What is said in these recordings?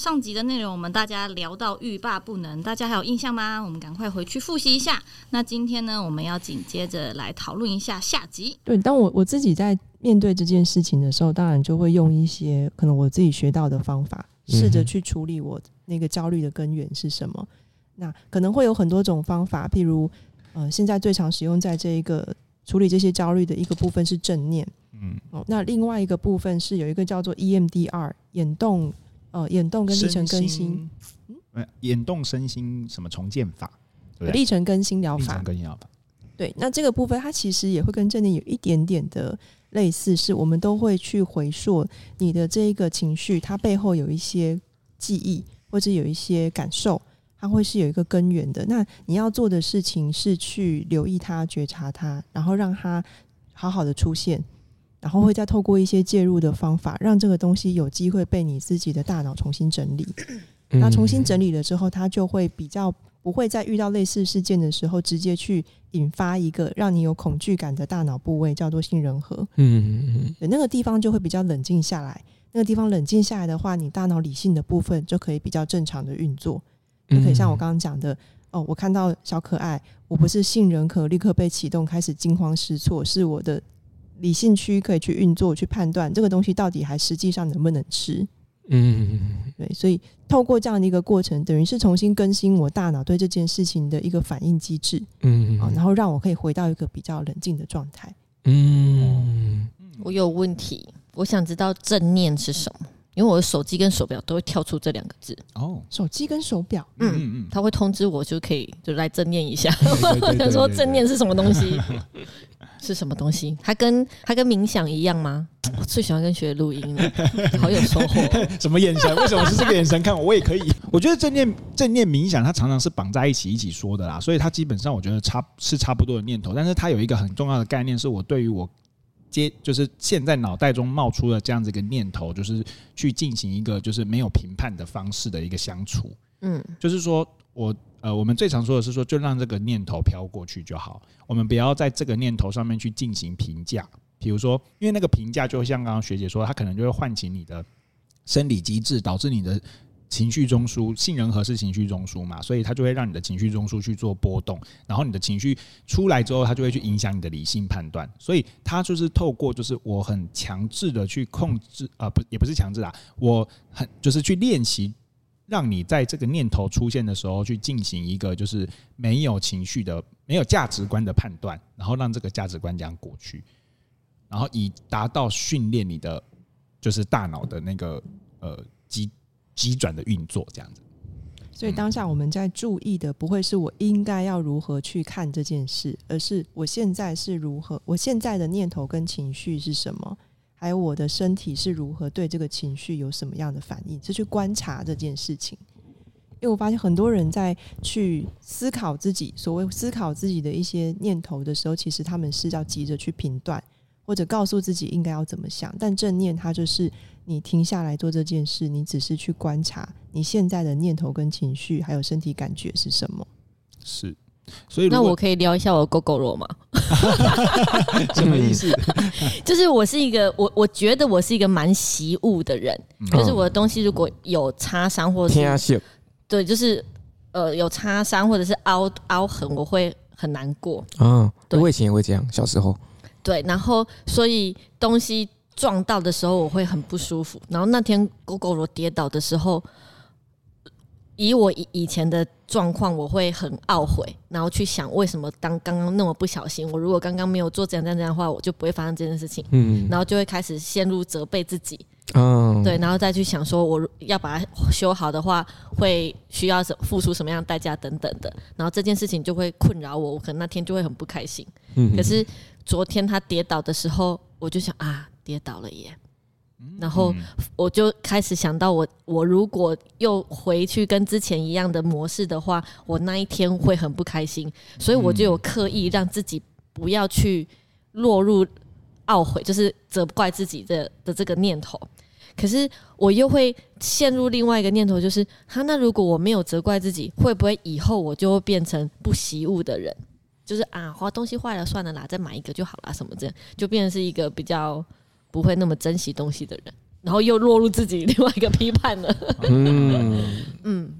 上集的内容我们大家聊到欲罢不能，大家还有印象吗？我们赶快回去复习一下。那今天呢，我们要紧接着来讨论一下下集。对，当我我自己在面对这件事情的时候，当然就会用一些可能我自己学到的方法，试着去处理我那个焦虑的根源是什么。那可能会有很多种方法，譬如呃，现在最常使用在这一个处理这些焦虑的一个部分是正念。嗯，哦，那另外一个部分是有一个叫做 EMDR 眼动。呃，眼动跟历程更新，嗯，眼动身心什么重建法，历程更新疗法，更新疗法。对，那这个部分它其实也会跟正念有一点点的类似，是我们都会去回溯你的这一个情绪，它背后有一些记忆或者有一些感受，它会是有一个根源的。那你要做的事情是去留意它、觉察它，然后让它好好的出现。然后会再透过一些介入的方法，让这个东西有机会被你自己的大脑重新整理。那重新整理了之后，它就会比较不会在遇到类似事件的时候，直接去引发一个让你有恐惧感的大脑部位，叫做杏仁核。嗯嗯嗯，那个地方就会比较冷静下来。那个地方冷静下来的话，你大脑理性的部分就可以比较正常的运作，就可以像我刚刚讲的，哦，我看到小可爱，我不是杏仁核立刻被启动，开始惊慌失措，是我的。理性区可以去运作，去判断这个东西到底还实际上能不能吃。嗯，对，所以透过这样的一个过程，等于是重新更新我大脑对这件事情的一个反应机制。嗯，啊，然后让我可以回到一个比较冷静的状态。嗯，我有问题，我想知道正念是什么，因为我的手机跟手表都会跳出这两个字。哦，手机跟手表，嗯嗯嗯，它会通知我就可以就来正念一下。我想说正念是什么东西？是什么东西？它跟它跟冥想一样吗？我最喜欢跟学录音了，好有收获。什么眼神？为什么是这个眼神看我？我也可以。我觉得正念正念冥想，它常常是绑在一起一起说的啦，所以它基本上我觉得差是差不多的念头。但是它有一个很重要的概念，是我对于我接就是现在脑袋中冒出了这样子一个念头，就是去进行一个就是没有评判的方式的一个相处。嗯，就是说我。呃，我们最常说的是说，就让这个念头飘过去就好。我们不要在这个念头上面去进行评价。比如说，因为那个评价，就像刚刚学姐说，它可能就会唤起你的生理机制，导致你的情绪中枢，杏仁核是情绪中枢嘛，所以它就会让你的情绪中枢去做波动。然后你的情绪出来之后，它就会去影响你的理性判断。所以它就是透过，就是我很强制的去控制，啊、呃，不，也不是强制啊，我很就是去练习。让你在这个念头出现的时候，去进行一个就是没有情绪的、没有价值观的判断，然后让这个价值观这样过去，然后以达到训练你的就是大脑的那个呃机急转的运作这样子。所以当下我们在注意的不会是我应该要如何去看这件事，而是我现在是如何，我现在的念头跟情绪是什么。还有我的身体是如何对这个情绪有什么样的反应，是去观察这件事情。因为我发现很多人在去思考自己所谓思考自己的一些念头的时候，其实他们是要急着去评断或者告诉自己应该要怎么想。但正念它就是你停下来做这件事，你只是去观察你现在的念头跟情绪，还有身体感觉是什么。是。所以，那我可以聊一下我的 Gogoro 吗？什么意思？就是我是一个，我我觉得我是一个蛮习物的人，嗯、就是我的东西如果有擦伤或者是对，就是呃有擦伤或者是凹凹痕，我会很难过。嗯，对，我以前也会这样，小时候。对，然后所以东西撞到的时候，我会很不舒服。然后那天 Gogoro 跌倒的时候。以我以以前的状况，我会很懊悔，然后去想为什么当刚刚那么不小心，我如果刚刚没有做这样这样这样的话，我就不会发生这件事情。嗯，然后就会开始陷入责备自己。嗯，对，然后再去想说我要把它修好的话，会需要什付出什么样的代价等等的，然后这件事情就会困扰我，我可能那天就会很不开心。嗯，可是昨天他跌倒的时候，我就想啊，跌倒了耶。然后我就开始想到我，我我如果又回去跟之前一样的模式的话，我那一天会很不开心，所以我就有刻意让自己不要去落入懊悔，就是责怪自己的的这个念头。可是我又会陷入另外一个念头，就是哈，那如果我没有责怪自己，会不会以后我就会变成不习物的人？就是啊，花东西坏了算了啦，再买一个就好啦，什么这样就变成是一个比较。不会那么珍惜东西的人，然后又落入自己另外一个批判了。嗯 嗯，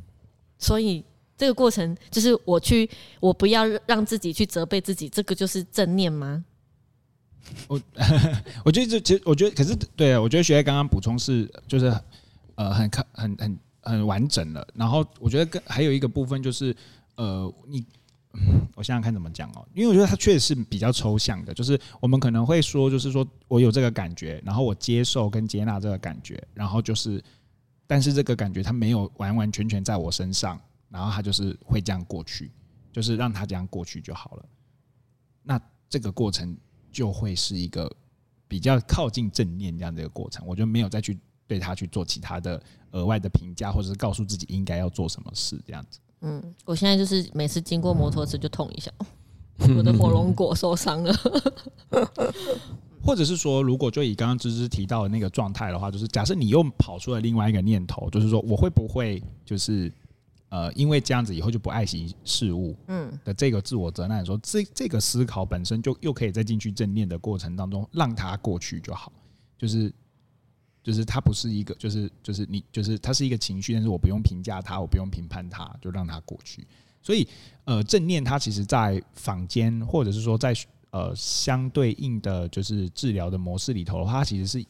所以这个过程就是我去，我不要让自己去责备自己，这个就是正念吗？我 我觉得这其实我觉得，可是对啊，我觉得学姐刚刚补充是就是呃很看很很很完整了。然后我觉得跟还有一个部分就是呃你。我想想看怎么讲哦，因为我觉得它确实是比较抽象的，就是我们可能会说，就是说我有这个感觉，然后我接受跟接纳这个感觉，然后就是，但是这个感觉它没有完完全全在我身上，然后它就是会这样过去，就是让它这样过去就好了。那这个过程就会是一个比较靠近正念这样的一个过程，我就没有再去对它去做其他的额外的评价，或者是告诉自己应该要做什么事这样子。嗯，我现在就是每次经过摩托车就痛一下，我的火龙果受伤了。或者是说，如果就以刚刚芝芝提到的那个状态的话，就是假设你又跑出了另外一个念头，就是说我会不会就是呃，因为这样子以后就不爱惜事物，嗯的这个自我责难，说这这个思考本身就又可以再进去正念的过程当中，让它过去就好，就是。就是它不是一个，就是就是你，就是它是一个情绪，但是我不用评价它，我不用评判它，就让它过去。所以，呃，正念它其实，在坊间或者是说在呃相对应的就是治疗的模式里头的话，它其实是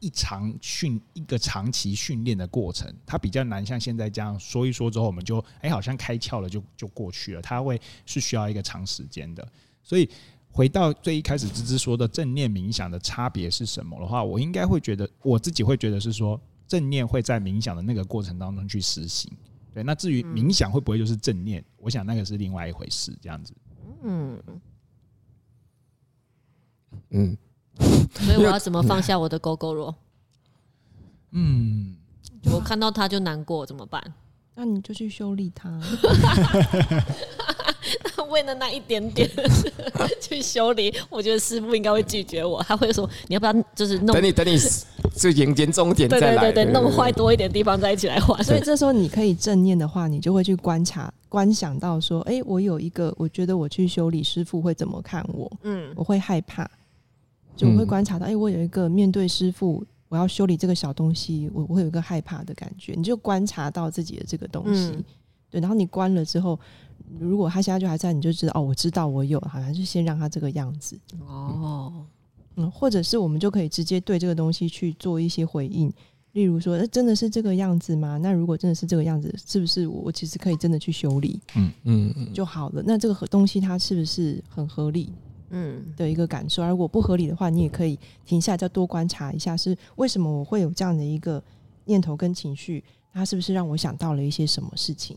一长训一个长期训练的过程，它比较难像现在这样说一说之后，我们就哎好像开窍了就就过去了，它会是需要一个长时间的，所以。回到最一开始芝芝说的正念冥想的差别是什么的话，我应该会觉得我自己会觉得是说正念会在冥想的那个过程当中去实行。对，那至于冥想会不会就是正念，我想那个是另外一回事。这样子，嗯嗯，所以我要怎么放下我的 Gogoro？嗯，我看到他就难过，怎么办？那你就去修理他。为了那一点点 去修理，我觉得师傅应该会拒绝我。他会说：“你要不要就是弄？等你等你，就严严重一点再来。”对对对，弄坏多一点地方再一起来换。所以这时候你可以正念的话，你就会去观察、观想到说：“哎，我有一个，我觉得我去修理师傅会怎么看我？嗯，我会害怕，就我会观察到，哎，我有一个面对师傅，我要修理这个小东西，我我会有一个害怕的感觉。你就观察到自己的这个东西，嗯、对，然后你关了之后。如果他现在就还在，你就知道哦，我知道我有，好像是先让他这个样子哦，嗯，或者是我们就可以直接对这个东西去做一些回应，例如说，那真的是这个样子吗？那如果真的是这个样子，是不是我其实可以真的去修理？嗯嗯就好了。那这个东西它是不是很合理？嗯，的一个感受。如果不合理的话，你也可以停下来再多观察一下，是为什么我会有这样的一个念头跟情绪？它是不是让我想到了一些什么事情？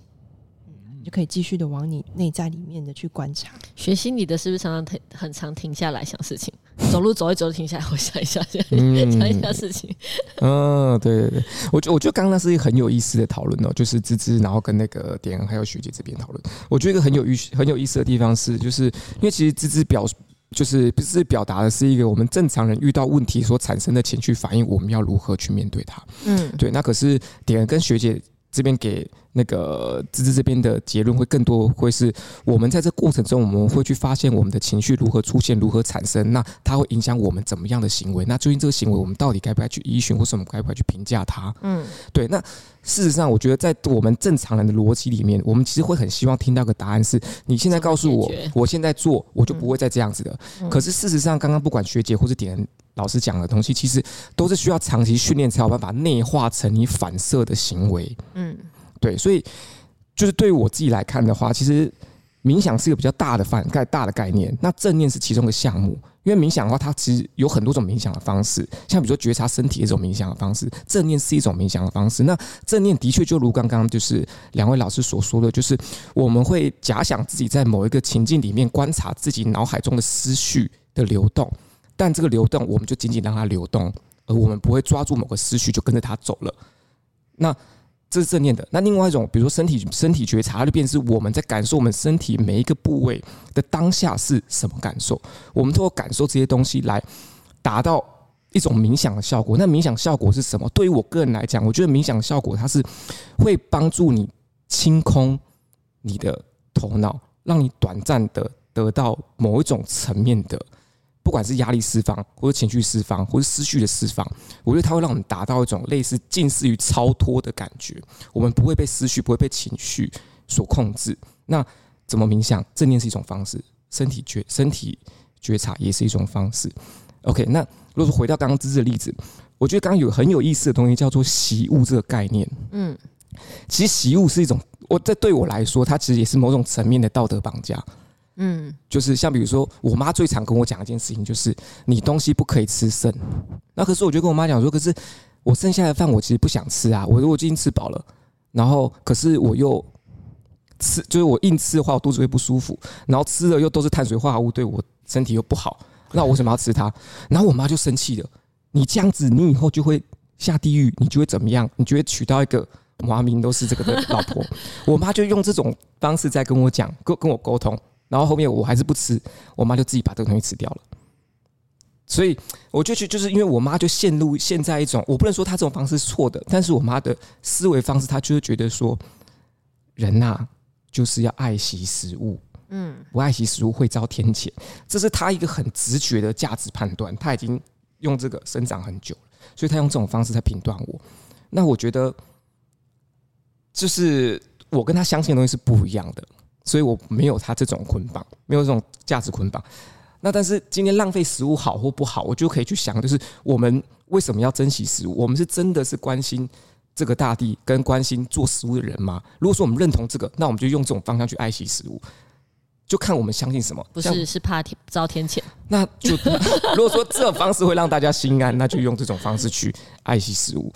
就可以继续的往你内在里面的去观察。学心理的是不是常常停很常停下来想事情？走路走一走停下来，我想一下，想一下事情。嗯，对对对，我觉我觉得刚刚那是一个很有意思的讨论哦，就是芝芝，然后跟那个点还有学姐这边讨论。我觉得一个很有意很有意思的地方是，就是因为其实芝芝表就是不是表达的是一个我们正常人遇到问题所产生的情绪反应，我们要如何去面对它？嗯，对。那可是点跟学姐。这边给那个芝芝这边的结论会更多，会是我们在这过程中，我们会去发现我们的情绪如何出现，如何产生，那它会影响我们怎么样的行为？那究竟这个行为，我们到底该不该去依循，或是我们该不该去评价它？嗯，对。那事实上，我觉得在我们正常人的逻辑里面，我们其实会很希望听到个答案是：你现在告诉我，我现在做，我就不会再这样子的。可是事实上，刚刚不管学姐或是点老师讲的东西，其实都是需要长期训练才有办法内化成你反射的行为。嗯，对，所以就是对于我自己来看的话，其实冥想是一个比较大的范概大的概念。那正念是其中的项目，因为冥想的话，它其实有很多种冥想的方式，像比如说觉察身体的这种冥想的方式，正念是一种冥想的方式。那正念的确就如刚刚就是两位老师所说的，就是我们会假想自己在某一个情境里面，观察自己脑海中的思绪的流动。但这个流动，我们就仅仅让它流动，而我们不会抓住某个思绪就跟着它走了。那这是正念的。那另外一种，比如说身体身体觉察，它就变成是我们在感受我们身体每一个部位的当下是什么感受。我们通过感受这些东西来达到一种冥想的效果。那冥想效果是什么？对于我个人来讲，我觉得冥想效果它是会帮助你清空你的头脑，让你短暂的得到某一种层面的。不不管是压力释放，或者情绪释放，或是思绪的释放，我觉得它会让我们达到一种类似近似于超脱的感觉。我们不会被思绪，不会被情绪所控制。那怎么冥想？正念是一种方式，身体觉身体觉察也是一种方式。OK，那如果说回到刚刚芝芝的例子，我觉得刚刚有很有意思的东西叫做习物这个概念。嗯，其实习物是一种，我这对我来说，它其实也是某种层面的道德绑架。嗯，就是像比如说，我妈最常跟我讲一件事情，就是你东西不可以吃剩。那可是我就跟我妈讲说，可是我剩下的饭我其实不想吃啊。我如果今天吃饱了，然后可是我又吃，就是我硬吃的话，我肚子会不舒服。然后吃了又都是碳水化合物，对我身体又不好。那我为什么要吃它？然后我妈就生气了。你这样子，你以后就会下地狱，你就会怎么样？你就会娶到一个华明都是这个的老婆。我妈就用这种方式在跟我讲，跟跟我沟通。然后后面我还是不吃，我妈就自己把这个东西吃掉了。所以我就去，就是因为我妈就陷入现在一种，我不能说她这种方式是错的，但是我妈的思维方式，她就是觉得说，人呐就是要爱惜食物，嗯，不爱惜食物会遭天谴，这是她一个很直觉的价值判断。她已经用这个生长很久了，所以她用这种方式在评断我。那我觉得，就是我跟她相信的东西是不一样的。所以我没有他这种捆绑，没有这种价值捆绑。那但是今天浪费食物好或不好，我就可以去想，就是我们为什么要珍惜食物？我们是真的是关心这个大地跟关心做食物的人吗？如果说我们认同这个，那我们就用这种方向去爱惜食物，就看我们相信什么。不是，是怕天遭天谴。那就 如果说这种方式会让大家心安，那就用这种方式去爱惜食物。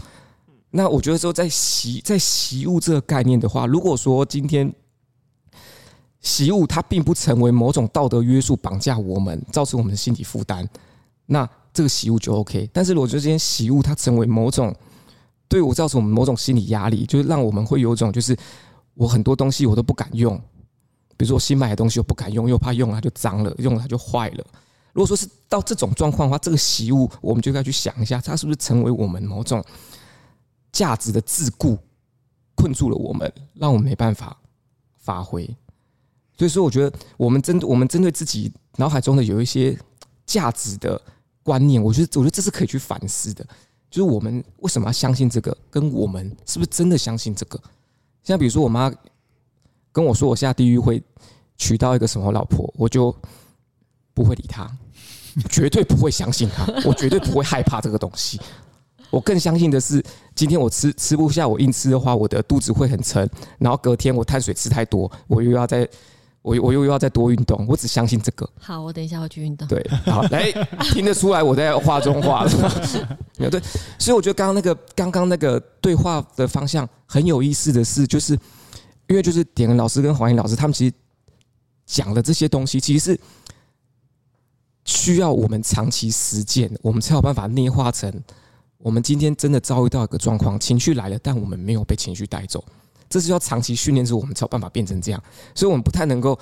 那我觉得说在习在习物这个概念的话，如果说今天。习物它并不成为某种道德约束，绑架我们，造成我们的心理负担，那这个习物就 OK。但是如果这些习物它成为某种对我造成我们某种心理压力，就是让我们会有一种就是我很多东西我都不敢用，比如说我新买的东西我不敢用，又怕用了它就脏了，用了它就坏了。如果说是到这种状况的话，这个习物我们就该去想一下，它是不是成为我们某种价值的桎梏，困住了我们，让我们没办法发挥。所以说，我觉得我们针对我们针对自己脑海中的有一些价值的观念，我觉得，我觉得这是可以去反思的。就是我们为什么要相信这个？跟我们是不是真的相信这个？像比如说，我妈跟我说我下地狱会娶到一个什么老婆，我就不会理她，绝对不会相信她，我绝对不会害怕这个东西。我更相信的是，今天我吃吃不下，我硬吃的话，我的肚子会很沉，然后隔天我碳水吃太多，我又要再。我我又要再多运动，我只相信这个。好，我等一下会去运动。对，好，来听得出来我在画中画了？没有对，所以我觉得刚刚那个刚刚那个对话的方向很有意思的是，就是因为就是点恩老师跟黄英老师他们其实讲的这些东西，其实是需要我们长期实践，我们才有办法内化成我们今天真的遭遇到一个状况，情绪来了，但我们没有被情绪带走。这是要长期训练之后，我们才有办法变成这样。所以，我们不太能够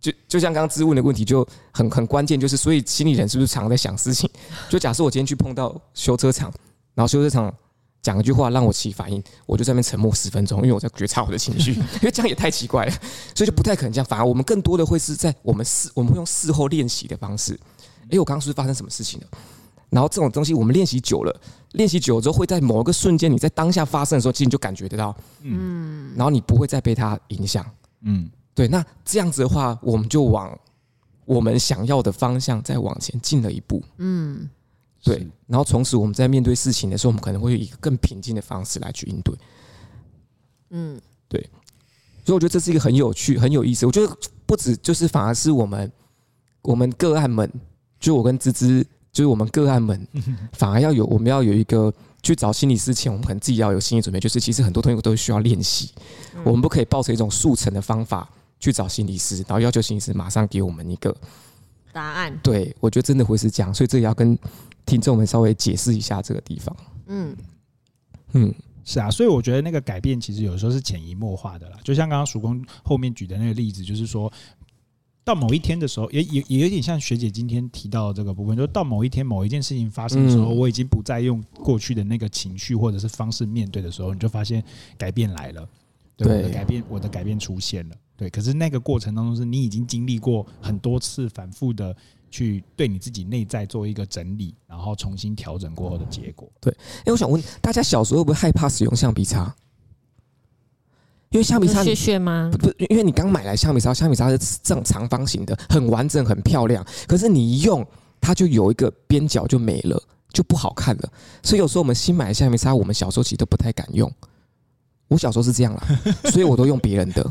就就像刚刚质问的问题，就很很关键，就是所以心理人是不是常在想事情？就假设我今天去碰到修车厂，然后修车厂讲一句话让我起反应，我就在那边沉默十分钟，因为我在觉察我的情绪，因为这样也太奇怪了，所以就不太可能这样。反而我们更多的会是在我们事，我们会用事后练习的方式。哎，我刚刚是不是发生什么事情了？然后这种东西我们练习久了，练习久了之后，会在某一个瞬间，你在当下发生的时候，其实你就感觉得到，嗯，然后你不会再被它影响，嗯，对。那这样子的话，我们就往我们想要的方向再往前进了一步，嗯，对。然后从此我们在面对事情的时候，我们可能会以一个更平静的方式来去应对，嗯，对。所以我觉得这是一个很有趣、很有意思。我觉得不止就是，反而是我们我们个案们，就我跟芝芝。就是我们个案们，反而要有我们要有一个去找心理师前，我们可能自己要有心理准备。就是其实很多东西都需要练习，我们不可以抱着一种速成的方法去找心理师，然后要求心理师马上给我们一个答案。对，我觉得真的会是这样，所以这也要跟听众们稍微解释一下这个地方。嗯嗯，是啊，所以我觉得那个改变其实有时候是潜移默化的啦。就像刚刚曙光后面举的那个例子，就是说。到某一天的时候，也也也有点像学姐今天提到的这个部分，就是到某一天某一件事情发生的时候，我已经不再用过去的那个情绪或者是方式面对的时候，你就发现改变来了。对，对我的改变，我的改变出现了。对，可是那个过程当中，是你已经经历过很多次反复的去对你自己内在做一个整理，然后重新调整过后的结果。哎、欸，我想问大家，小时候会不会害怕使用橡皮擦？因为橡皮擦屑屑吗？不，因为你刚买来橡皮擦，橡皮擦是这种长方形的，很完整，很漂亮。可是你一用，它就有一个边角就没了，就不好看了。所以有时候我们新买的橡皮擦，我们小时候其实都不太敢用。我小时候是这样啦，所以我都用别人的。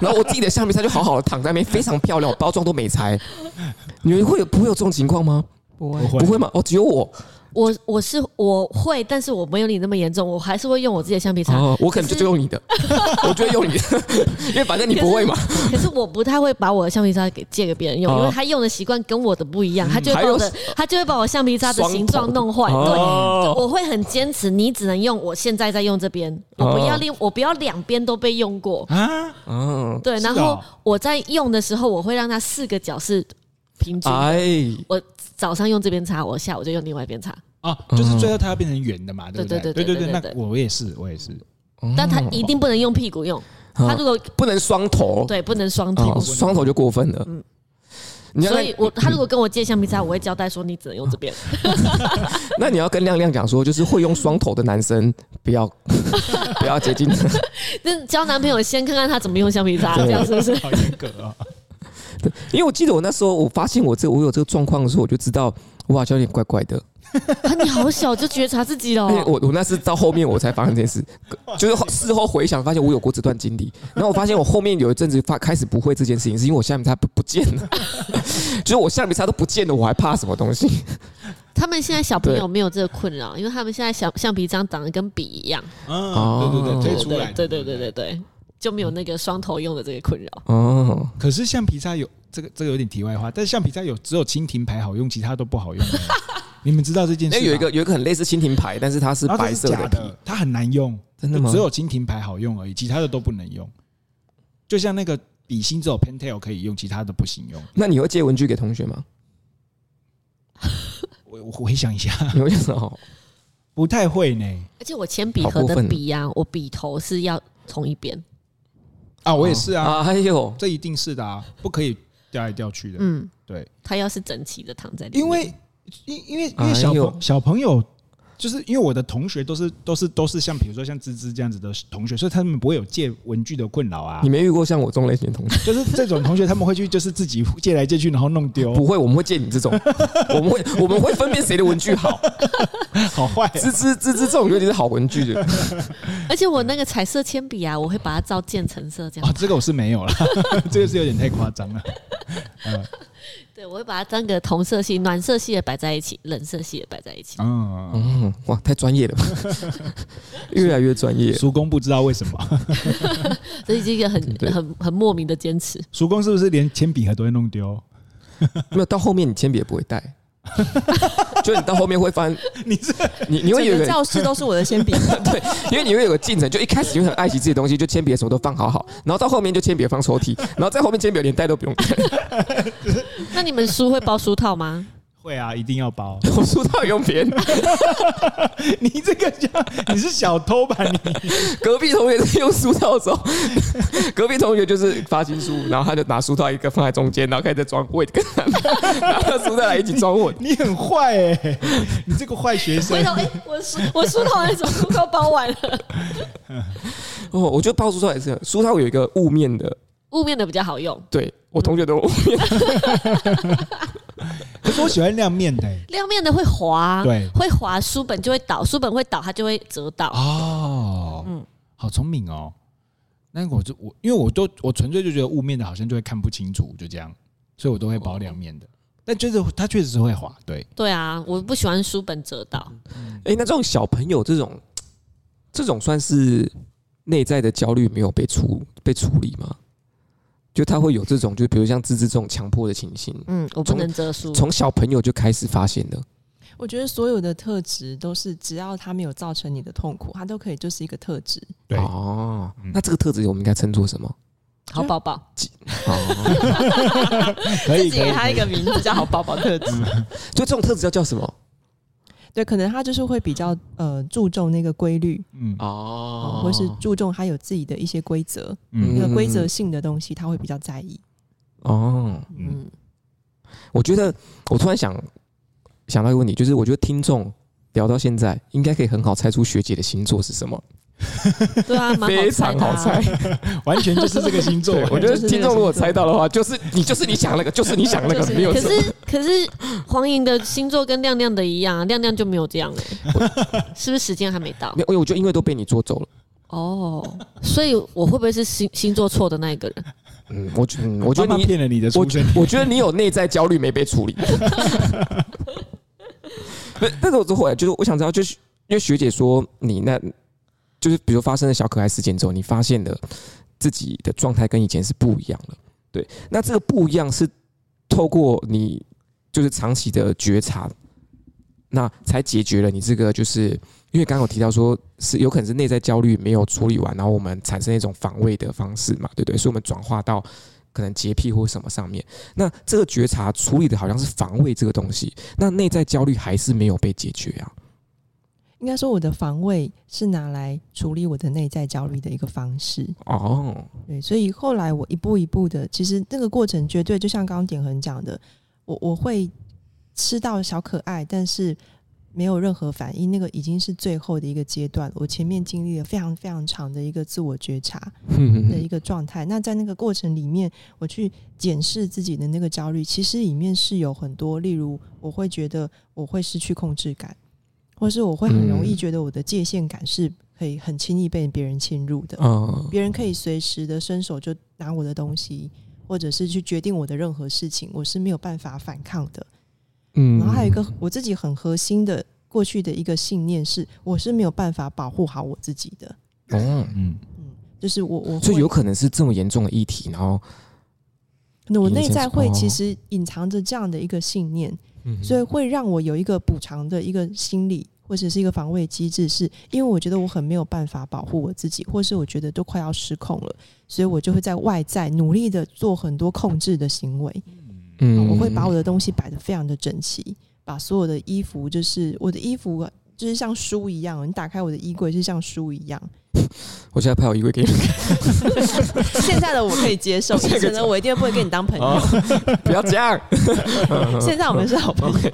然后我自己的橡皮擦就好好的躺在那边，非常漂亮，包装都没拆。你们会有不会有这种情况吗？不会，不会吗？哦，只有我。我我是我会，但是我没有你那么严重，我还是会用我自己的橡皮擦。哦，我可能就就用你的，我就会用你的，因为反正你不会嘛。可是我不太会把我的橡皮擦给借给别人用，因为他用的习惯跟我的不一样，他就会把我的他就会把我橡皮擦的形状弄坏。对，我会很坚持，你只能用我现在在用这边，我不要另我不要两边都被用过啊。嗯，对，然后我在用的时候，我会让它四个角是平均的。我。早上用这边擦，我下午就用另外一边擦。啊，就是最后它要变成圆的嘛，对不对？对对对对对，那我也是，我也是。但它一定不能用屁股用，它如果不能双头，对，不能双头，双头就过分了。嗯，所以我他如果跟我借橡皮擦，我会交代说你只能用这边。那你要跟亮亮讲说，就是会用双头的男生不要 不要接近。那交男朋友先看看他怎么用橡皮擦，这样是不是？好严格啊！因为我记得我那时候，我发现我这我有这个状况的时候，我就知道我好像有点怪怪的。啊，你好小就觉察自己了。我我那是到后面我才发现这件事，就是事后回想发现我有过这段经历。然后我发现我后面有一阵子发开始不会这件事情，是因为我橡皮擦不不见了，就是我橡皮擦都不见了，我还怕什么东西？他们现在小朋友没有这个困扰，因为他们现在小橡皮章长得跟笔一样。嗯，对对对，推出来，对对对对对。就没有那个双头用的这个困扰哦。可是橡皮擦有这个这个有点题外话，但是橡皮擦有只有蜻蜓牌好用，其他都不好用。你们知道这件事吗？有一个有一个很类似蜻蜓牌，但是它是白色的皮，它很难用，真的吗？只有蜻蜓牌好用而已，其他的都不能用。就像那个笔芯只有 Pentel 可以用，其他的不行用。那你会借文具给同学吗？我我回想一下，有什么？不太会呢。而且我铅笔盒的笔呀，我笔头是要同一边。啊，我也是啊！哎呦，这一定是的啊，不可以掉来掉去的。嗯，对，他要是整齐的躺在里面。因为，因因为因为小朋小朋友。就是因为我的同学都是都是都是像比如说像芝芝这样子的同学，所以他们不会有借文具的困扰啊。你没遇过像我这种类型的同学？就是这种同学，他们会去就是自己借来借去，然后弄丢。不会，我们会借你这种，我们会我们会分辨谁的文具好，好坏。芝芝芝芝这种尤其是好文具的。而且我那个彩色铅笔啊，我会把它照渐成色这样。啊，这个我是没有了，这个是有点太夸张了。嗯。对，我会把它当个同色系、暖色系的摆在一起，冷色系的摆在一起。嗯嗯，哇，太专业了吧，越来越专业。叔公不知道为什么 这是一个很很很莫名的坚持。叔公是不是连铅笔盒都会弄丢？没有，到后面你铅笔也不会带。就你到后面会发现，你是你你会有个教室都是我的铅笔，对，因为你会有个进程，就一开始就很爱惜自己的东西，就铅笔什么都放好好，然后到后面就铅笔放抽屉，然后在后面铅笔连带都不用带。那你们书会包书套吗？会啊，一定要包。我书套用别人，你这个叫你是小偷吧？你 隔壁同学在用书套的时候，隔壁同学就是发新书，然后他就拿书套一个放在中间，然后开始在装柜，跟他拿着书套来一起装货。你很坏哎、欸，你这个坏学生。回头哎，我书我书套那种书套包完了。哦，我觉得包书套也是，书套有一个雾面的，雾面的比较好用。对我同学都雾面。可是我喜欢亮面的，亮面的会滑，对，会滑，书本就会倒，书本会倒，它就会折到。哦，嗯，好聪明哦。那我就我，因为我都我纯粹就觉得雾面的好像就会看不清楚，就这样，所以我都会包亮面的。但就是它确实是会滑，对。对啊，我不喜欢书本折到。哎，那这种小朋友这种，这种算是内在的焦虑没有被处被处理吗？就他会有这种，就比如像芝芝这种强迫的情形。嗯，我不能折书。从小朋友就开始发现的。我觉得所有的特质都是，只要他没有造成你的痛苦，他都可以就是一个特质。对哦，那这个特质我们应该称作什么？好宝宝。可以 给他一个名字叫好宝宝特质。就这种特质要叫什么？对，可能他就是会比较呃注重那个规律，嗯。哦，或是注重他有自己的一些规则，嗯那个规则性的东西，他会比较在意。哦，嗯，我觉得我突然想想到一个问题，就是我觉得听众聊到现在，应该可以很好猜出学姐的星座是什么，对啊，非常好猜。完全就是这个星座。我觉得听众如果猜到的话，就是你就是你想那个，就是你想那个，没有错。可是可是黄莹的星座跟亮亮的一样啊，亮亮就没有这样哎、是不是时间还没到没？有，我觉得因为都被你捉走了。哦，所以我会不会是星星座错的那一个人？嗯，我我觉得你骗了你的我出生，我觉得你有内在焦虑没被处理。但是我之后来，就是我想知道，就是因为学姐说你那，就是比如发生了小可爱事件之后，你发现了自己的状态跟以前是不一样了。对，那这个不一样是透过你就是长期的觉察，那才解决了你这个，就是因为刚刚有提到说是有可能是内在焦虑没有处理完，然后我们产生一种防卫的方式嘛，对不对？所以我们转化到。可能洁癖或什么上面，那这个觉察处理的好像是防卫这个东西，那内在焦虑还是没有被解决啊。应该说，我的防卫是拿来处理我的内在焦虑的一个方式。哦，对，所以后来我一步一步的，其实那个过程绝对就像刚刚点恒讲的，我我会吃到小可爱，但是没有任何反应，那个已经是最后的一个阶段。我前面经历了非常非常长的一个自我觉察 的一个状态。那在那个过程里面，我去检视自己的那个焦虑，其实里面是有很多，例如我会觉得我会失去控制感，或是我会很容易觉得我的界限感是可以很轻易被别人侵入的。嗯，别人可以随时的伸手就拿我的东西，或者是去决定我的任何事情，我是没有办法反抗的。嗯，然后还有一个我自己很核心的过去的一个信念是，我是没有办法保护好我自己的。哦，嗯嗯，就是我我所以有可能是这么严重的议题，然后，那我内在会哦其实隐藏着这样的一个信念，嗯所以会让我有一个补偿的一个心理，或者是一个防卫机制，是因为我觉得我很没有办法保护我自己，或是我觉得都快要失控了，所以我就会在外在努力的做很多控制的行为。嗯我会把我的东西摆得非常的整齐，把所有的衣服，就是我的衣服，就是像书一样。你打开我的衣柜是像书一样。我现在拍好衣柜给你们看，现在的我可以接受，以前的我一定不会跟你当朋友。不要这样。现在我们是好朋友。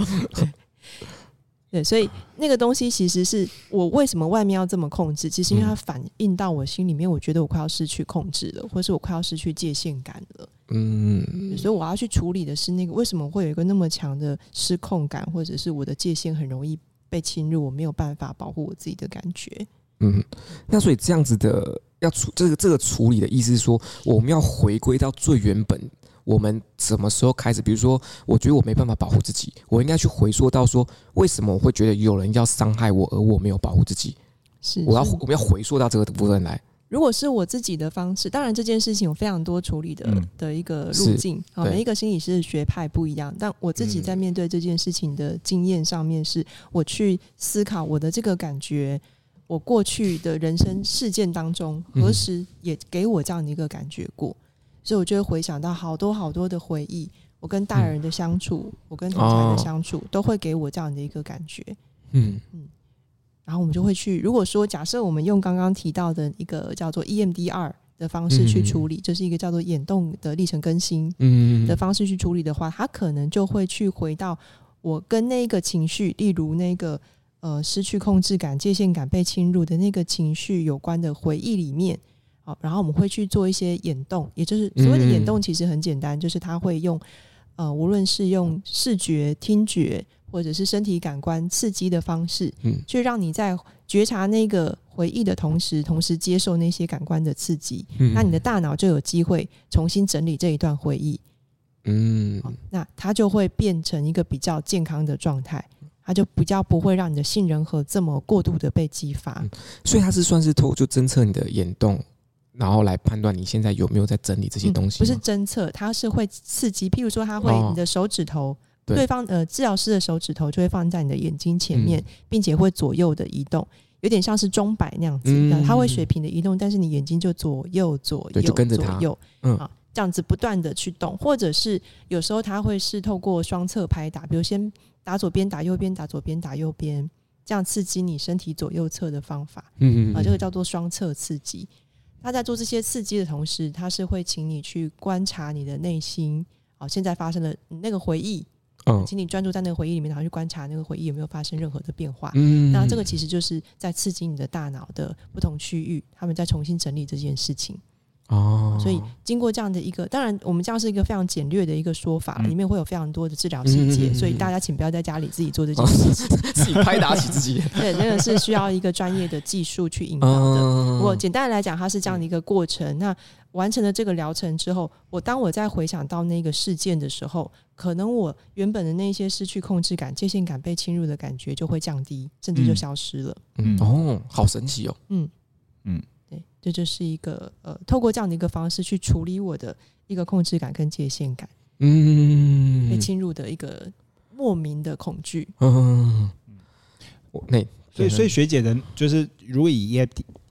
对，所以那个东西其实是我为什么外面要这么控制，其实因为它反映到我心里面，我觉得我快要失去控制了，或是我快要失去界限感了。嗯，所以我要去处理的是那个为什么会有一个那么强的失控感，或者是我的界限很容易被侵入，我没有办法保护我自己的感觉。嗯，那所以这样子的要处这个这个处理的意思是说，我们要回归到最原本，我们什么时候开始？比如说，我觉得我没办法保护自己，我应该去回溯到说，为什么我会觉得有人要伤害我，而我没有保护自己？是，我要我们要回溯到这个部分来。如果是我自己的方式，当然这件事情有非常多处理的、嗯。的一个路径啊，每一个心理师的学派不一样。但我自己在面对这件事情的经验上面，是我去思考我的这个感觉，我过去的人生事件当中，何时也给我这样的一个感觉过，所以我就会回想到好多好多的回忆，我跟大人的相处，我跟同侪的相处，都会给我这样的一个感觉。嗯。嗯然后我们就会去，如果说假设我们用刚刚提到的一个叫做 EMDR 的方式去处理，这是一个叫做眼动的历程更新嗯的方式去处理的话，它可能就会去回到我跟那个情绪，例如那个呃失去控制感、界限感被侵入的那个情绪有关的回忆里面。好，然后我们会去做一些眼动，也就是所谓的眼动，其实很简单，就是它会用呃，无论是用视觉、听觉。或者是身体感官刺激的方式，嗯，去让你在觉察那个回忆的同时，同时接受那些感官的刺激，嗯那你的大脑就有机会重新整理这一段回忆，嗯那它就会变成一个比较健康的状态，它就比较不会让你的杏仁核这么过度的被激发。所以它是算是透就侦测你的眼动，然后来判断你现在有没有在整理这些东西、嗯。不是侦测，它是会刺激，譬如说，它会你的手指头。对，方呃，治疗师的手指头就会放在你的眼睛前面，嗯、并且会左右的移动，有点像是钟摆那样子。嗯、它会水平的移动，但是你眼睛就左右左右，就跟着它左右，嗯，啊，这样子不断的去动，或者是有时候它会是透过双侧拍打，比如先打左边，打右边，打左边，打右边，这样刺激你身体左右侧的方法。嗯啊，这个叫做双侧刺激。他在做这些刺激的同时，他是会请你去观察你的内心。好，现在发生的那个回忆，嗯，请你专注在那个回忆里面，然后去观察那个回忆有没有发生任何的变化。嗯，那这个其实就是在刺激你的大脑的不同区域，他们在重新整理这件事情。哦，所以经过这样的一个，当然我们这样是一个非常简略的一个说法，里面会有非常多的治疗细节，所以大家请不要在家里自己做这件事情，自己拍打起自己。对，那个是需要一个专业的技术去引导的。我简单来讲，它是这样的一个过程。那完成了这个疗程之后，我当我再回想到那个事件的时候，可能我原本的那些失去控制感、界限感被侵入的感觉就会降低，甚至就消失了。嗯，哦，好神奇哦。嗯嗯。对，这就是一个呃，透过这样的一个方式去处理我的一个控制感跟界限感，嗯，被侵入的一个莫名的恐惧，嗯，我那所以所以学姐的，就是如果以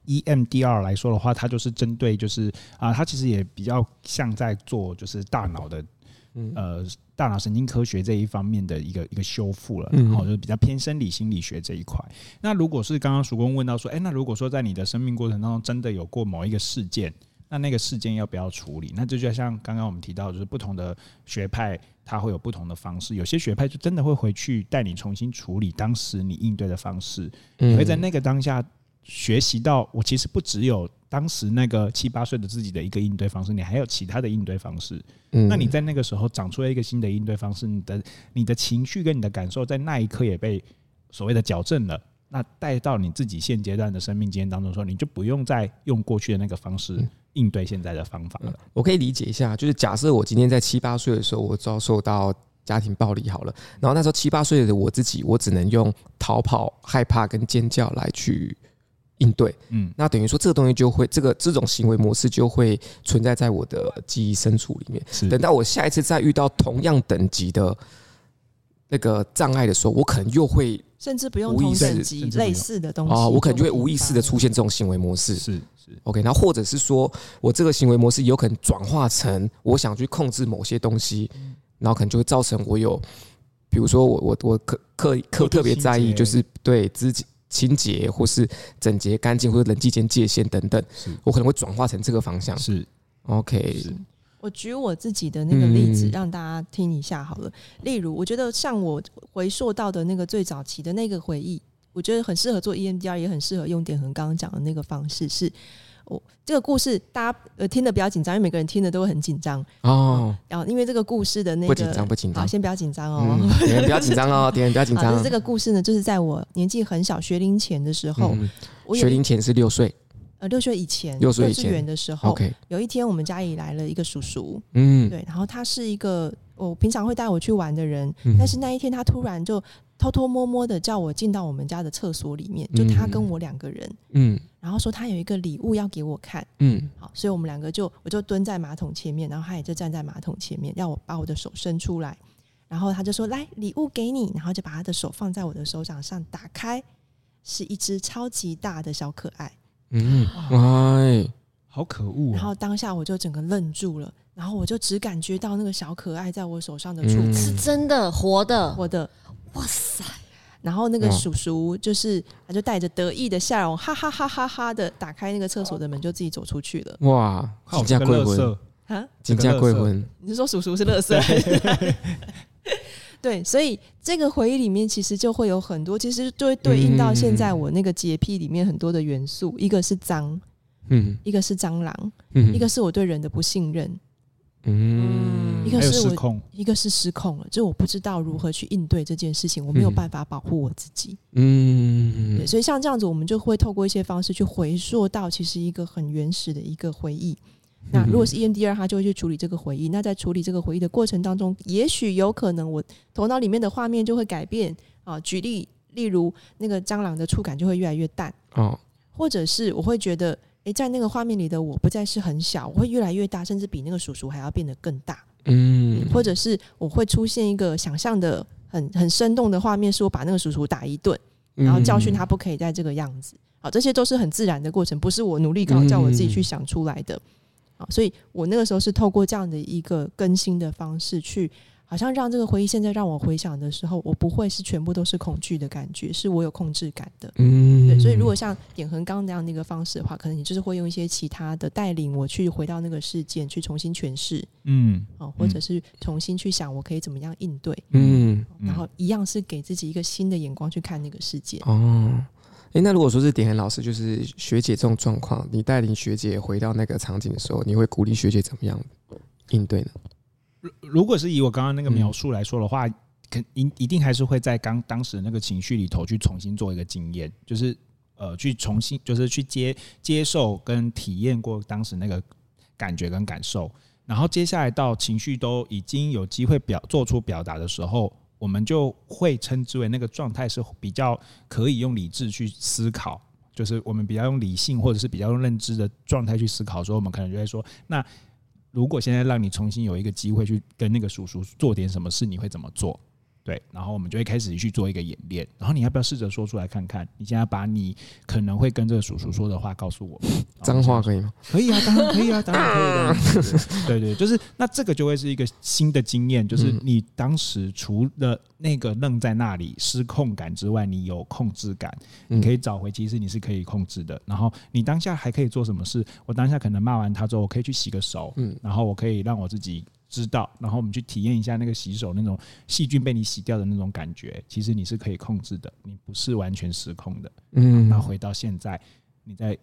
EMDR 来说的话，它就是针对就是啊，它其实也比较像在做就是大脑的。呃，大脑神经科学这一方面的一个一个修复了，然后就是比较偏生理心理学这一块。那如果是刚刚曙光问到说，哎，那如果说在你的生命过程当中真的有过某一个事件，那那个事件要不要处理？那这就像刚刚我们提到，就是不同的学派它会有不同的方式。有些学派就真的会回去带你重新处理当时你应对的方式，你会在那个当下学习到，我其实不只有。当时那个七八岁的自己的一个应对方式，你还有其他的应对方式。嗯，那你在那个时候长出了一个新的应对方式，你的你的情绪跟你的感受在那一刻也被所谓的矫正了。那带到你自己现阶段的生命经验当中说，你就不用再用过去的那个方式应对现在的方法了。我可以理解一下，就是假设我今天在七八岁的时候，我遭受到家庭暴力好了，然后那时候七八岁的我自己，我只能用逃跑、害怕跟尖叫来去。应对，嗯，那等于说这个东西就会，这个这种行为模式就会存在在我的记忆深处里面。是，等到我下一次再遇到同样等级的那个障碍的时候，我可能又会甚至不用同等级类似的东西啊，我可能就会无意识的出现这种行为模式。是是，OK，那或者是说我这个行为模式有可能转化成我想去控制某些东西，然后可能就会造成我有，比如说我我我刻刻刻特别在意，就是对自己。清洁，或是整洁干净，或者人际间界限等等，我可能会转化成这个方向。是，OK。我举我自己的那个例子，让大家听一下好了。例如，我觉得像我回溯到的那个最早期的那个回忆，我觉得很适合做 EMDR，也很适合用点恒刚刚讲的那个方式是。哦，这个故事大家呃听的比较紧张，因为每个人听的都会很紧张哦。然后因为这个故事的那个不紧张不紧张，好，先不要紧张哦，不要紧张哦，点人不要紧张。就是这个故事呢，就是在我年纪很小学龄前的时候，我学龄前是六岁，呃，六岁以前，六岁以前的时候，OK。有一天我们家里来了一个叔叔，嗯，对，然后他是一个我平常会带我去玩的人，但是那一天他突然就。偷偷摸摸的叫我进到我们家的厕所里面，就他跟我两个人，嗯，然后说他有一个礼物要给我看，嗯，好，所以我们两个就我就蹲在马桶前面，然后他也就站在马桶前面，让我把我的手伸出来，然后他就说来礼物给你，然后就把他的手放在我的手掌上，打开是一只超级大的小可爱，嗯，哎，好可恶，然后当下我就整个愣住了，然后我就只感觉到那个小可爱在我手上的触感是真的活的，活的。哇塞！然后那个叔叔就是，他就带着得意的笑容，哈哈哈哈哈的打开那个厕所的门，就自己走出去了。哇！金价贵婚啊！金价贵婚！你是说叔叔是乐色？对，所以这个回忆里面其实就会有很多，其实就会对应到现在我那个洁癖里面很多的元素。一个是脏，嗯，一个是蟑螂，嗯，一个是我对人的不信任。嗯，一个是我，一个是失控了，就我不知道如何去应对这件事情，我没有办法保护我自己。嗯，对，所以像这样子，我们就会透过一些方式去回溯到其实一个很原始的一个回忆。那如果是 EMDR，他就会去处理这个回忆。那在处理这个回忆的过程当中，也许有可能我头脑里面的画面就会改变啊。举例，例如那个蟑螂的触感就会越来越淡哦，或者是我会觉得。诶，在那个画面里的我不再是很小，我会越来越大，甚至比那个叔叔还要变得更大。嗯，或者是我会出现一个想象的很很生动的画面，是我把那个叔叔打一顿，然后教训他不可以再这个样子。好，这些都是很自然的过程，不是我努力搞叫我自己去想出来的。好，所以我那个时候是透过这样的一个更新的方式去好像让这个回忆现在让我回想的时候，我不会是全部都是恐惧的感觉，是我有控制感的。嗯，对，所以如果像点恒刚那样的一个方式的话，可能你就是会用一些其他的带领我去回到那个事件，去重新诠释，嗯，哦，或者是重新去想我可以怎么样应对，嗯，然后一样是给自己一个新的眼光去看那个世界。哦，哎，那如果说是点恒老师，就是学姐这种状况，你带领学姐回到那个场景的时候，你会鼓励学姐怎么样应对呢？如果是以我刚刚那个描述来说的话，肯一一定还是会在刚当时那个情绪里头去重新做一个经验，就是呃，去重新就是去接接受跟体验过当时那个感觉跟感受，然后接下来到情绪都已经有机会表做出表达的时候，我们就会称之为那个状态是比较可以用理智去思考，就是我们比较用理性或者是比较用认知的状态去思考，所以我们可能就会说那。如果现在让你重新有一个机会去跟那个叔叔做点什么事，你会怎么做？对，然后我们就会开始去做一个演练。然后你要不要试着说出来看看？你现在把你可能会跟这个叔叔说的话告诉我。脏话可以吗？可以啊，当然可以啊，当然可以的。对对，就是那这个就会是一个新的经验，就是你当时除了那个愣在那里失控感之外，你有控制感，你可以找回，其实你是可以控制的。然后你当下还可以做什么事？我当下可能骂完他之后，我可以去洗个手，嗯，然后我可以让我自己知道，然后我们去体验一下那个洗手那种细菌被你洗掉的那种感觉。其实你是可以控制的，你不是完全失控的。嗯，那回到现在，你在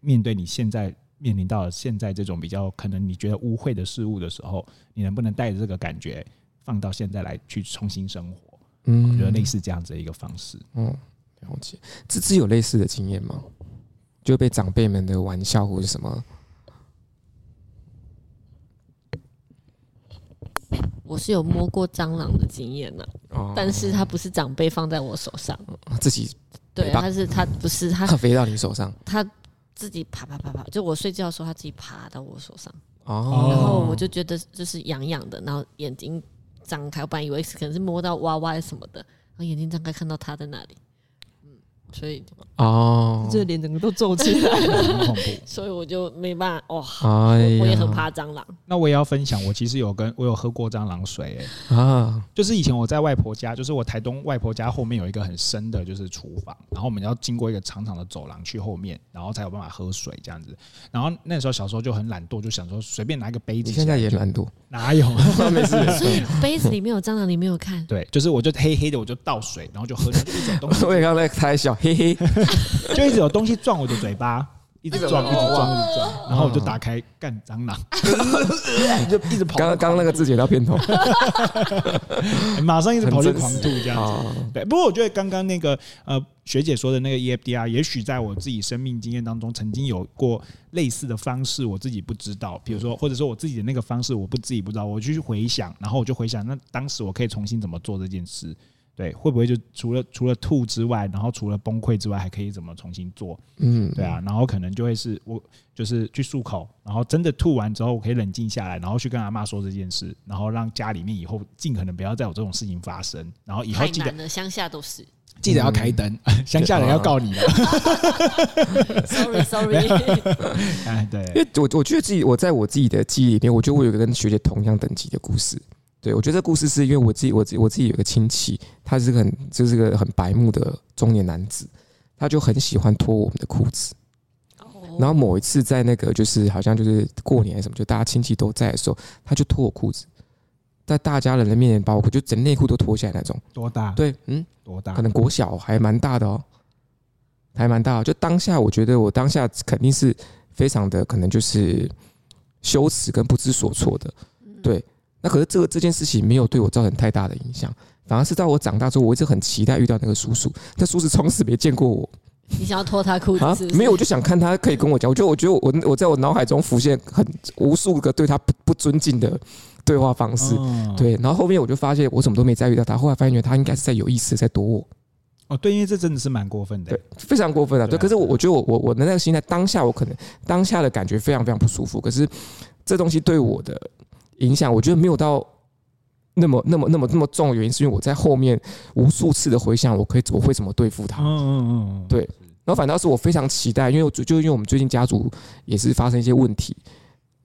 面对你现在面临到现在这种比较可能你觉得污秽的事物的时候，你能不能带着这个感觉？放到现在来去重新生活，嗯，我觉得类似这样子的一个方式。嗯，了解。芝芝有类似的经验吗？就被长辈们的玩笑或者什么？我是有摸过蟑螂的经验呢，但是它不是长辈放在我手上，自己对，它是它不是它 飞到你手上，它自己爬爬爬爬，就我睡觉的时候，它自己爬到我手上，哦，然后我就觉得就是痒痒的，然后眼睛。张开，我本来以为是可能是摸到娃娃什么的，然后眼睛张开看到它在那里，嗯，所以哦，这脸整个都皱起来了，很恐怖，所以我就没办法，哇，哎、我也很怕蟑螂。那我也要分享，我其实有跟我有喝过蟑螂水、欸，哎啊，就是以前我在外婆家，就是我台东外婆家后面有一个很深的，就是厨房，然后我们要经过一个长长的走廊去后面，然后才有办法喝水这样子。然后那时候小时候就很懒惰，就想说随便拿一个杯子，现在也懒惰。哪有？没事。所以杯子里面有蟑螂，你没有看？对，就是我就黑黑的，我就倒水，然后就喝，就一直有东西。我也刚才太小，嘿嘿，就一直有东西撞我的嘴巴，一直撞，一直撞，一直撞，然后我就打开干蟑螂，就一直跑。刚刚那个字节到片头，马上一直跑去狂吐这样子。对，不过我觉得刚刚那个呃。学姐说的那个 EFDR，也许在我自己生命经验当中曾经有过类似的方式，我自己不知道。比如说，或者说我自己的那个方式，我不自己不知道，我就去回想，然后我就回想，那当时我可以重新怎么做这件事？对，会不会就除了除了吐之外，然后除了崩溃之外，还可以怎么重新做？嗯，对啊，然后可能就会是我就是去漱口，然后真的吐完之后，我可以冷静下来，然后去跟阿妈说这件事，然后让家里面以后尽可能不要再有这种事情发生，然后以后记得乡下都是。记得要开灯，乡、嗯、下人要告你了。Sorry Sorry，哎对，因为我我觉得自己我在我自己的记忆里面，我觉得我有个跟学姐同样等级的故事。对，我觉得这故事是因为我自己我自己我自己有个亲戚，他是个很就是个很白目的中年男子，他就很喜欢脱我们的裤子。然后某一次在那个就是好像就是过年什么，就大家亲戚都在的时候，他就脱我裤子。在大家人的面前，把我就整内裤都脱下来那种。多大？对，嗯，多大？可能国小还蛮大的哦，还蛮大的。就当下，我觉得我当下肯定是非常的，可能就是羞耻跟不知所措的。对，那可是这个这件事情没有对我造成太大的影响，反而是在我长大之后，我一直很期待遇到那个叔叔。但叔叔从此没见过我。你想要脱他裤子？没有，我就想看他可以跟我讲。我觉得，我觉得我我在我脑海中浮现很无数个对他不不尊敬的。对话方式，对，然后后面我就发现我什么都没再遇到他，后来发现他应该是在有意识在躲我。哦，对，因为这真的是蛮过分的，对，非常过分的。对，可是我我觉得我我我的那个心态当下我可能当下的感觉非常非常不舒服，可是这东西对我的影响，我觉得没有到那么那么那么那么重的原因，是因为我在后面无数次的回想，我可以我会怎么对付他。嗯嗯嗯，对。然后反倒是我非常期待，因为就就因为我们最近家族也是发生一些问题。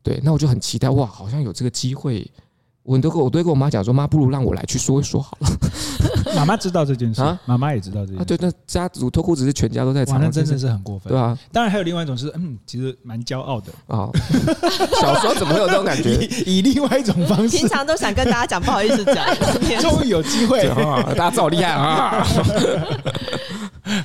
对，那我就很期待哇，好像有这个机会我都跟我都会跟我妈讲说，妈不如让我来去说一说好了。妈妈知道这件事，啊妈妈也知道这件事。啊，对，那家族脱裤子是全家都在场，哇，那真的是很过分。对啊，当然还有另外一种是，嗯，其实蛮骄傲的啊。小时候怎么会有这种感觉？以，以另外一种方式，平常都想跟大家讲，不好意思讲，终于有机会，大家知道我厉害啊！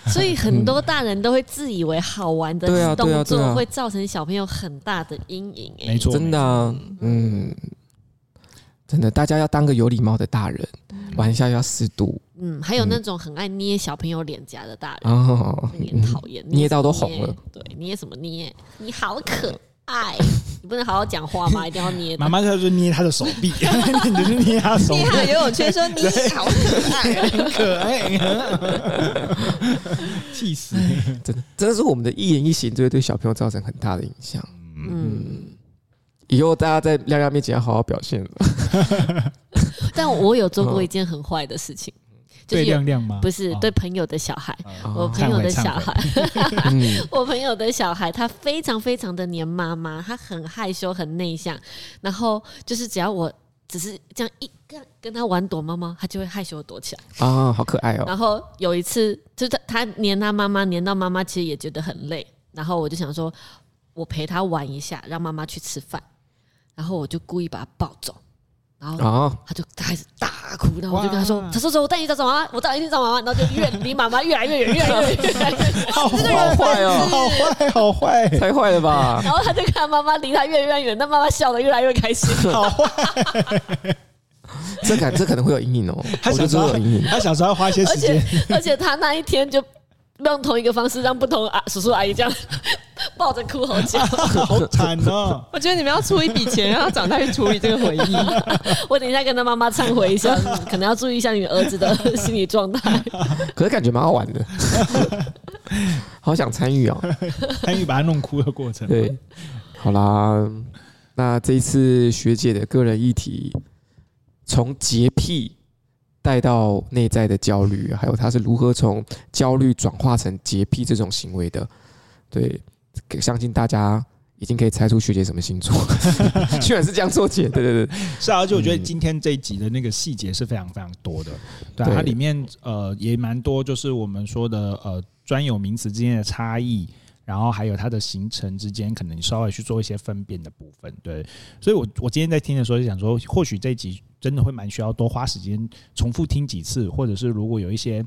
所以很多大人都会自以为好玩的动作，会造成小朋友很大的阴影。哎，没错，真的，嗯。真的，大家要当个有礼貌的大人，玩笑要适度。嗯，还有那种很爱捏小朋友脸颊的大人，哦，你很讨厌，捏到都红了。对，捏什么捏？你好可爱，你不能好好讲话吗？一定要捏。妈妈就捏他的手臂，你就是捏他手臂。捏他游泳圈，说你好可爱，很可爱，气死！真的，真的是我们的一言一行，就会对小朋友造成很大的影响。嗯。以后大家在亮亮面前要好好表现了。但我有做过一件很坏的事情，对亮亮吗？不是，对朋友的小孩。我朋友的小孩，我朋友的小孩，他非常非常的黏妈妈，他很害羞，很内向。然后就是只要我只是这样一跟跟他玩躲猫猫，他就会害羞的躲起来。啊，好可爱哦。然后有一次，就是他他黏他妈妈，黏到妈妈其实也觉得很累。然后我就想说，我陪他玩一下，让妈妈去吃饭。然后我就故意把他抱走，然后他就开始大哭，然后我就跟他说：“他说说我带你找找妈妈，我带你去找妈妈。”然后就越离妈妈越来越远，越来越远。好坏哦，好坏，好坏，太坏了吧？然后他就看妈妈离他越来越远，那妈妈笑得越来越开心。好坏，这可这可能会有阴影哦。他小时候有阴影，他小时候要花一些时间，而且他那一天就用同一个方式让不同啊叔叔阿姨这样。抱着哭吼叫，好惨哦！我觉得你们要出一笔钱，让他长大去处理这个回忆。我等一下跟他妈妈忏悔一下，可能要注意一下你儿子的心理状态。可是感觉蛮好玩的，好想参与哦，参与把他弄哭的过程。对，好啦，那这一次学姐的个人议题，从洁癖带到内在的焦虑，还有她是如何从焦虑转化成洁癖这种行为的。对，相信大家已经可以猜出学姐什么星座，居然是这样做解。对对对，是啊，而且我觉得今天这一集的那个细节是非常非常多的，对，它里面呃也蛮多，就是我们说的呃专有名词之间的差异，然后还有它的形成之间，可能你稍微去做一些分辨的部分。对，所以我我今天在听的时候就想说，或许这一集真的会蛮需要多花时间重复听几次，或者是如果有一些。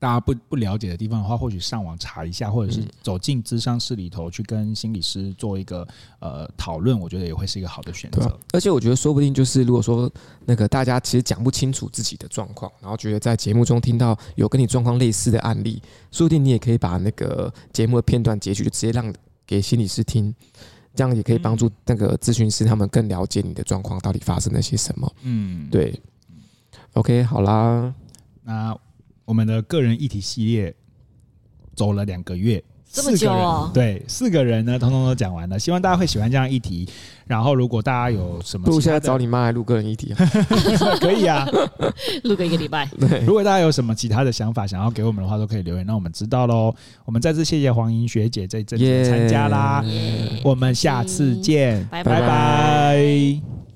大家不不了解的地方的话，或许上网查一下，或者是走进咨商室里头去跟心理师做一个呃讨论，我觉得也会是一个好的选择。啊。而且我觉得说不定就是如果说那个大家其实讲不清楚自己的状况，然后觉得在节目中听到有跟你状况类似的案例，说不定你也可以把那个节目的片段截取，就直接让给心理师听，这样也可以帮助那个咨询师他们更了解你的状况到底发生了些什么。嗯，对。OK，好啦，那。我们的个人议题系列走了两个月，这么久哦？对，四个人呢，通通都讲完了。希望大家会喜欢这样议题。然后，如果大家有什么，不如现在找你妈来录个人议题，可以啊，录个一个礼拜。对，如果大家有什么其他的想法想要给我们的话，都可以留言，让我们知道喽。我们再次谢谢黄莹学姐在这里参加啦，我们下次见，拜拜。